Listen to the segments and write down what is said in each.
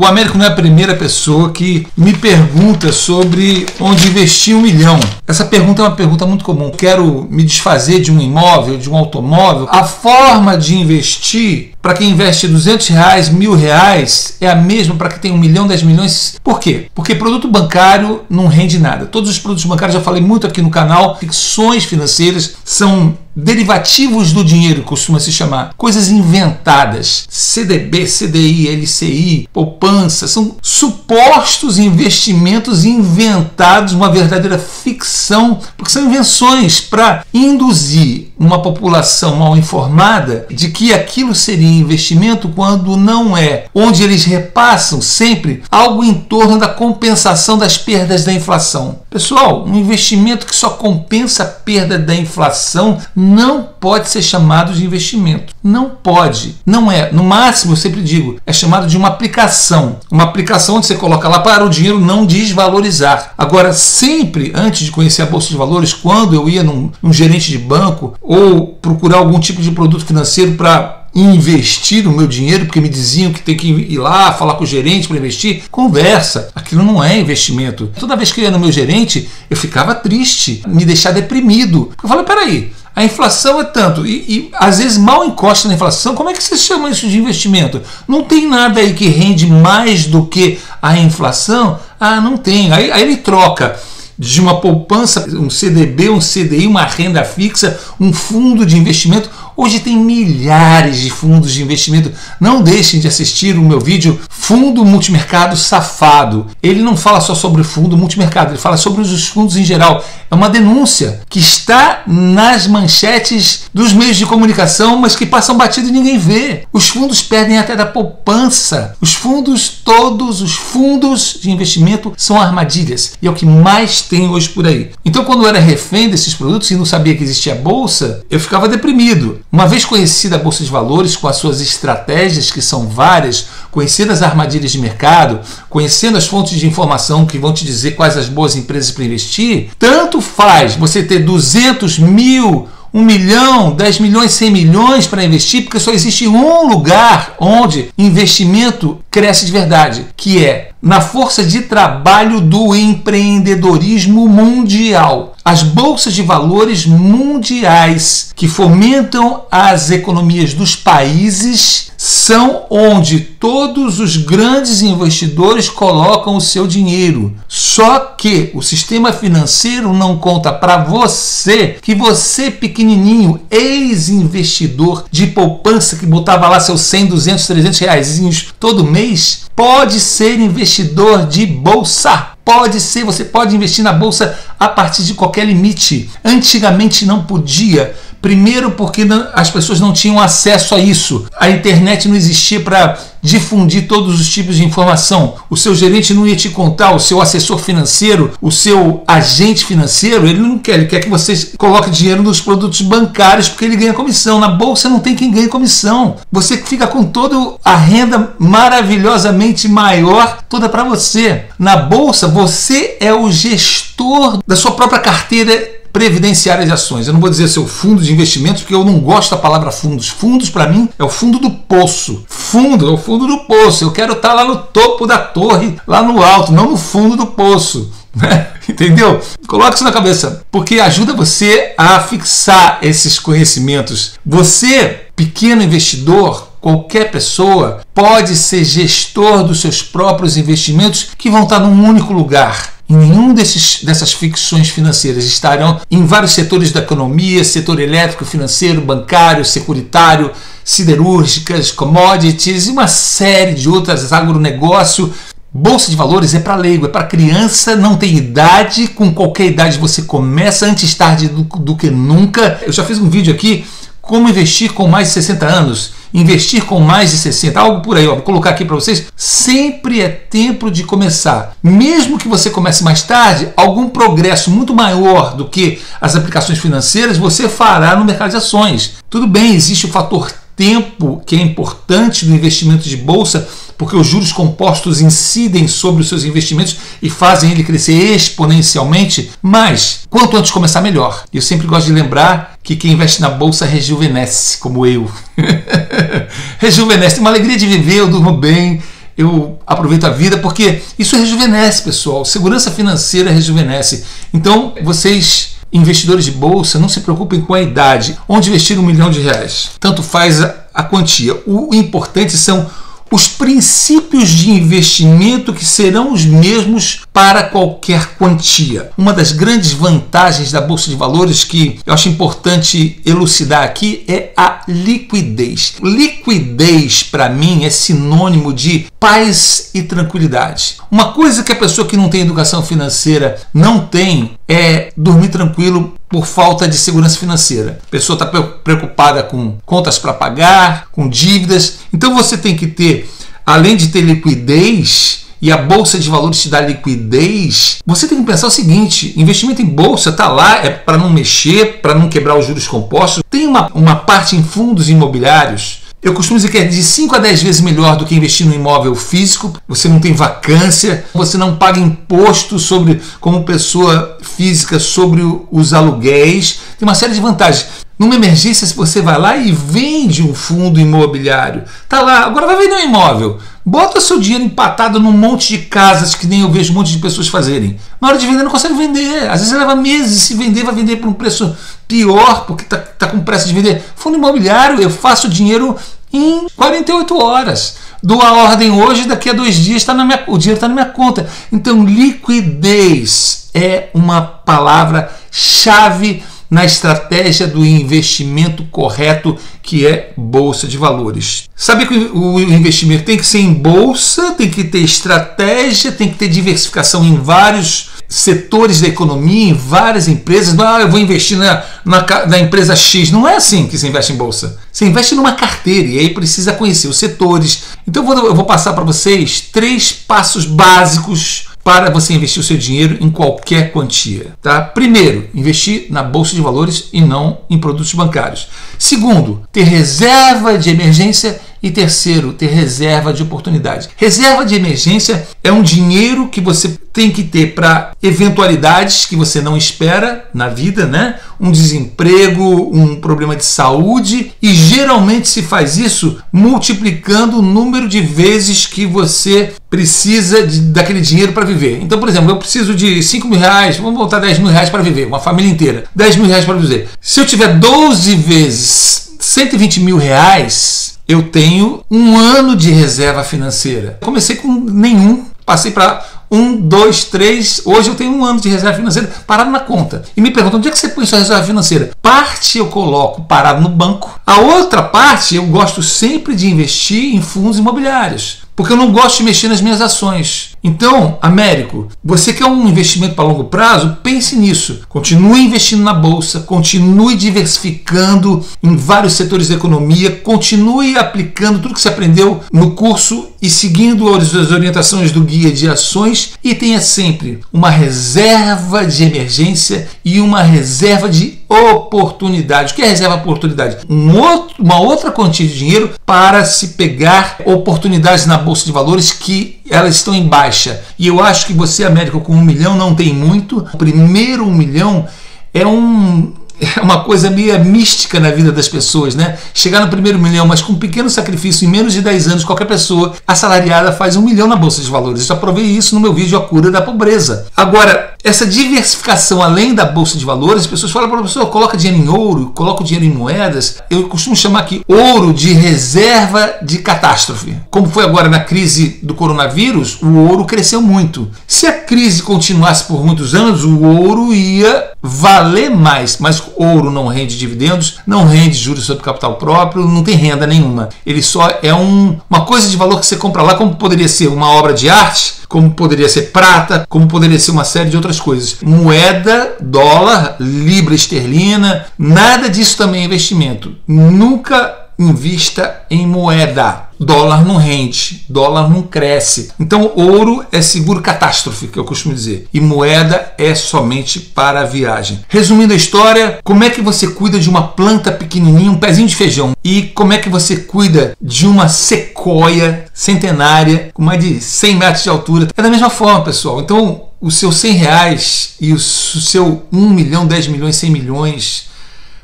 O Américo não é a primeira pessoa que me pergunta sobre onde investir um milhão. Essa pergunta é uma pergunta muito comum. Quero me desfazer de um imóvel, de um automóvel. A forma de investir para quem investe 200 reais, mil reais, é a mesma para quem tem um milhão, 10 milhões. Por quê? Porque produto bancário não rende nada. Todos os produtos bancários, já falei muito aqui no canal, ficções financeiras são derivativos do dinheiro, costuma se chamar, coisas inventadas, CDB, CDI, LCI, poupança, são supostos investimentos inventados, uma verdadeira ficção, porque são invenções para induzir uma população mal informada de que aquilo seria investimento quando não é, onde eles repassam sempre algo em torno da compensação das perdas da inflação. Pessoal, um investimento que só compensa a perda da inflação não pode ser chamado de investimento. Não pode. Não é. No máximo, eu sempre digo, é chamado de uma aplicação. Uma aplicação onde você coloca lá para o dinheiro não desvalorizar. Agora, sempre antes de conhecer a Bolsa de Valores, quando eu ia num, num gerente de banco ou procurar algum tipo de produto financeiro para investir o meu dinheiro, porque me diziam que tem que ir lá falar com o gerente para investir. Conversa. Aquilo não é investimento. Toda vez que eu ia no meu gerente, eu ficava triste, me deixar deprimido. Eu falei, peraí, a inflação é tanto, e, e, às vezes mal encosta na inflação, como é que você chama isso de investimento? Não tem nada aí que rende mais do que a inflação? Ah, não tem. Aí, aí ele troca de uma poupança, um CDB, um CDI, uma renda fixa, um fundo de investimento Hoje tem milhares de fundos de investimento. Não deixem de assistir o meu vídeo Fundo Multimercado Safado. Ele não fala só sobre fundo multimercado, ele fala sobre os fundos em geral. É uma denúncia que está nas manchetes dos meios de comunicação, mas que passam batido e ninguém vê. Os fundos perdem até da poupança. Os fundos, todos os fundos de investimento são armadilhas. E é o que mais tem hoje por aí. Então, quando eu era refém desses produtos e não sabia que existia bolsa, eu ficava deprimido. Uma vez conhecida a Bolsa de Valores com as suas estratégias, que são várias, conhecendo as armadilhas de mercado, conhecendo as fontes de informação que vão te dizer quais as boas empresas para investir, tanto faz você ter 200 mil 1 milhão, 10 milhões, 100 milhões para investir, porque só existe um lugar onde investimento cresce de verdade, que é na força de trabalho do empreendedorismo mundial. As bolsas de valores mundiais que fomentam as economias dos países são onde todos os grandes investidores colocam o seu dinheiro. Só que o sistema financeiro não conta para você que você pequenininho, ex-investidor de poupança que botava lá seus 100, 200, 300 reais todo mês, pode ser investidor de bolsa. Pode ser, você pode investir na bolsa a partir de qualquer limite. Antigamente não podia. Primeiro, porque as pessoas não tinham acesso a isso. A internet não existia para difundir todos os tipos de informação. O seu gerente não ia te contar, o seu assessor financeiro, o seu agente financeiro, ele não quer, ele quer que você coloque dinheiro nos produtos bancários porque ele ganha comissão. Na bolsa não tem quem ganhe comissão. Você fica com toda a renda maravilhosamente maior toda para você. Na bolsa, você é o gestor da sua própria carteira previdenciária de ações. Eu não vou dizer seu fundo de investimentos, porque eu não gosto da palavra fundos. Fundos, para mim, é o fundo do poço. Fundo é o fundo do poço. Eu quero estar lá no topo da torre, lá no alto, não no fundo do poço. Né? Entendeu? Coloque isso na cabeça, porque ajuda você a fixar esses conhecimentos. Você, pequeno investidor, qualquer pessoa, pode ser gestor dos seus próprios investimentos que vão estar num único lugar em nenhum desses, dessas ficções financeiras estarão em vários setores da economia, setor elétrico, financeiro, bancário, securitário, siderúrgicas, commodities e uma série de outras, agronegócio. Bolsa de valores é para leigo, é para criança, não tem idade, com qualquer idade você começa, antes tarde do, do que nunca. Eu já fiz um vídeo aqui como investir com mais de 60 anos investir com mais de 60, algo por aí, ó, vou colocar aqui para vocês. Sempre é tempo de começar. Mesmo que você comece mais tarde, algum progresso muito maior do que as aplicações financeiras você fará no mercado de ações. Tudo bem, existe o fator tempo que é importante no investimento de bolsa, porque os juros compostos incidem sobre os seus investimentos e fazem ele crescer exponencialmente, mas quanto antes começar, melhor. Eu sempre gosto de lembrar que quem investe na bolsa rejuvenesce, como eu. rejuvenesce, tem uma alegria de viver, eu durmo bem, eu aproveito a vida porque isso rejuvenesce, pessoal. Segurança financeira rejuvenesce. Então, vocês investidores de bolsa, não se preocupem com a idade. Onde investir um milhão de reais? Tanto faz a, a quantia. O importante são os princípios de investimento que serão os mesmos para qualquer quantia. Uma das grandes vantagens da bolsa de valores que eu acho importante elucidar aqui é a liquidez. Liquidez para mim é sinônimo de paz e tranquilidade. Uma coisa que a pessoa que não tem educação financeira não tem é dormir tranquilo por falta de segurança financeira. A pessoa está preocupada com contas para pagar, com dívidas. Então você tem que ter, além de ter liquidez, e a bolsa de valores te dá liquidez, você tem que pensar o seguinte: investimento em bolsa está lá é para não mexer, para não quebrar os juros compostos. Tem uma, uma parte em fundos imobiliários eu costumo dizer que é de 5 a 10 vezes melhor do que investir no imóvel físico. Você não tem vacância, você não paga imposto sobre como pessoa física sobre os aluguéis. Tem uma série de vantagens. Numa emergência, se você vai lá e vende um fundo imobiliário, tá lá, agora vai vender um imóvel. Bota seu dinheiro empatado num monte de casas que nem eu vejo um monte de pessoas fazerem. Na hora de vender, não consegue vender. Às vezes leva meses. Se vender, vai vender por um preço pior, porque está tá com pressa de vender. Fundo imobiliário, eu faço dinheiro em 48 horas. Dou a ordem hoje, daqui a dois dias tá na minha, o dinheiro está na minha conta. Então, liquidez é uma palavra-chave na estratégia do investimento correto, que é bolsa de valores. Sabe que o investimento tem que ser em bolsa, tem que ter estratégia, tem que ter diversificação em vários setores da economia, em várias empresas. Não, ah, eu vou investir na, na, na, empresa X. Não é assim que você investe em bolsa. Você investe numa carteira e aí precisa conhecer os setores. Então eu vou, eu vou passar para vocês três passos básicos para você investir o seu dinheiro em qualquer quantia. Tá? Primeiro, investir na bolsa de valores e não em produtos bancários. Segundo, ter reserva de emergência e terceiro, ter reserva de oportunidade. Reserva de emergência é um dinheiro que você tem que ter para eventualidades que você não espera na vida, né? Um desemprego, um problema de saúde, e geralmente se faz isso multiplicando o número de vezes que você precisa de, daquele dinheiro para viver. Então, por exemplo, eu preciso de 5 mil reais, vamos botar 10 mil reais para viver, uma família inteira. 10 mil reais para viver. Se eu tiver 12 vezes 120 mil reais, eu tenho um ano de reserva financeira. Comecei com nenhum, passei para um, dois, três. Hoje eu tenho um ano de reserva financeira parado na conta. E me perguntam onde é que você põe sua reserva financeira? Parte eu coloco parado no banco. A outra parte eu gosto sempre de investir em fundos imobiliários porque eu não gosto de mexer nas minhas ações. Então, Américo, você quer um investimento para longo prazo? Pense nisso. Continue investindo na bolsa, continue diversificando em vários setores da economia, continue aplicando tudo que você aprendeu no curso e seguindo as orientações do guia de ações e tenha sempre uma reserva de emergência e uma reserva de oportunidade. O que é reserva oportunidade? Um outro, uma outra quantia de dinheiro para se pegar oportunidades na bolsa de valores que elas estão em baixa. E eu acho que você, América, com um milhão não tem muito. O primeiro um milhão é um, é uma coisa meio mística na vida das pessoas, né? Chegar no primeiro milhão, mas com um pequeno sacrifício, em menos de 10 anos, qualquer pessoa assalariada faz um milhão na Bolsa de Valores. Eu já provei isso no meu vídeo A Cura da Pobreza. Agora, essa diversificação além da Bolsa de Valores, as pessoas falam para a pessoa, coloca dinheiro em ouro, coloca dinheiro em moedas. Eu costumo chamar aqui ouro de reserva de catástrofe. Como foi agora na crise do coronavírus, o ouro cresceu muito. Se a crise continuasse por muitos anos, o ouro ia valer mais, mas ouro não rende dividendos, não rende juros sobre capital próprio, não tem renda nenhuma. Ele só é um, uma coisa de valor que você compra lá, como poderia ser uma obra de arte, como poderia ser prata, como poderia ser uma série de outras coisas. Moeda, dólar, libra esterlina, nada disso também é investimento. Nunca invista em moeda. Dólar não rende, dólar não cresce. Então, ouro é seguro catástrofe, que eu costumo dizer, e moeda é somente para viagem. Resumindo a história, como é que você cuida de uma planta pequenininha, um pezinho de feijão, e como é que você cuida de uma sequoia centenária com mais de 100 metros de altura? É da mesma forma, pessoal. Então, os seus 100 reais e o seu 1 milhão, 10 milhões, 100 milhões,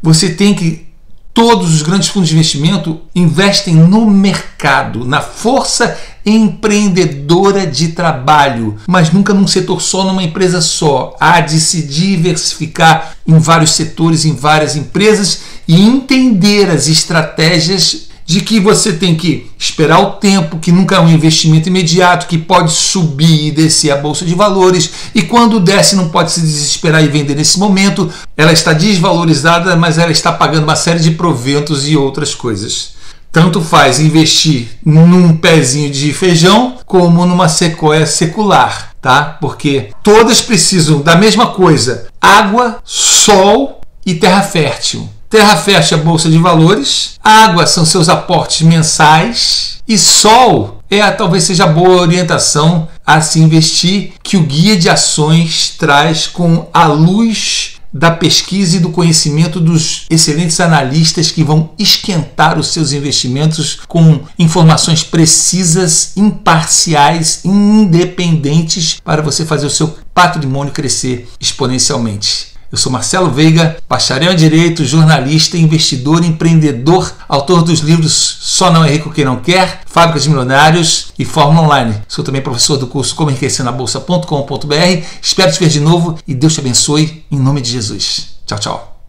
você tem que Todos os grandes fundos de investimento investem no mercado, na força empreendedora de trabalho, mas nunca num setor só, numa empresa só. Há de se diversificar em vários setores, em várias empresas e entender as estratégias de que você tem que esperar o tempo, que nunca é um investimento imediato, que pode subir e descer a bolsa de valores, e quando desce não pode se desesperar e vender nesse momento. Ela está desvalorizada, mas ela está pagando uma série de proventos e outras coisas. Tanto faz investir num pezinho de feijão como numa sequoia secular, tá? Porque todas precisam da mesma coisa: água, sol e terra fértil. Terra fecha a bolsa de valores, água são seus aportes mensais e sol é talvez seja a boa orientação a se investir que o guia de ações traz com a luz da pesquisa e do conhecimento dos excelentes analistas que vão esquentar os seus investimentos com informações precisas, imparciais, independentes para você fazer o seu patrimônio crescer exponencialmente. Eu sou Marcelo Veiga, bacharel em Direito, jornalista, investidor, empreendedor, autor dos livros Só Não é Rico Quem Não Quer, Fábricas de Milionários e Fórmula Online. Sou também professor do curso Como Enriquecer na Bolsa.com.br. Espero te ver de novo e Deus te abençoe em nome de Jesus. Tchau, tchau.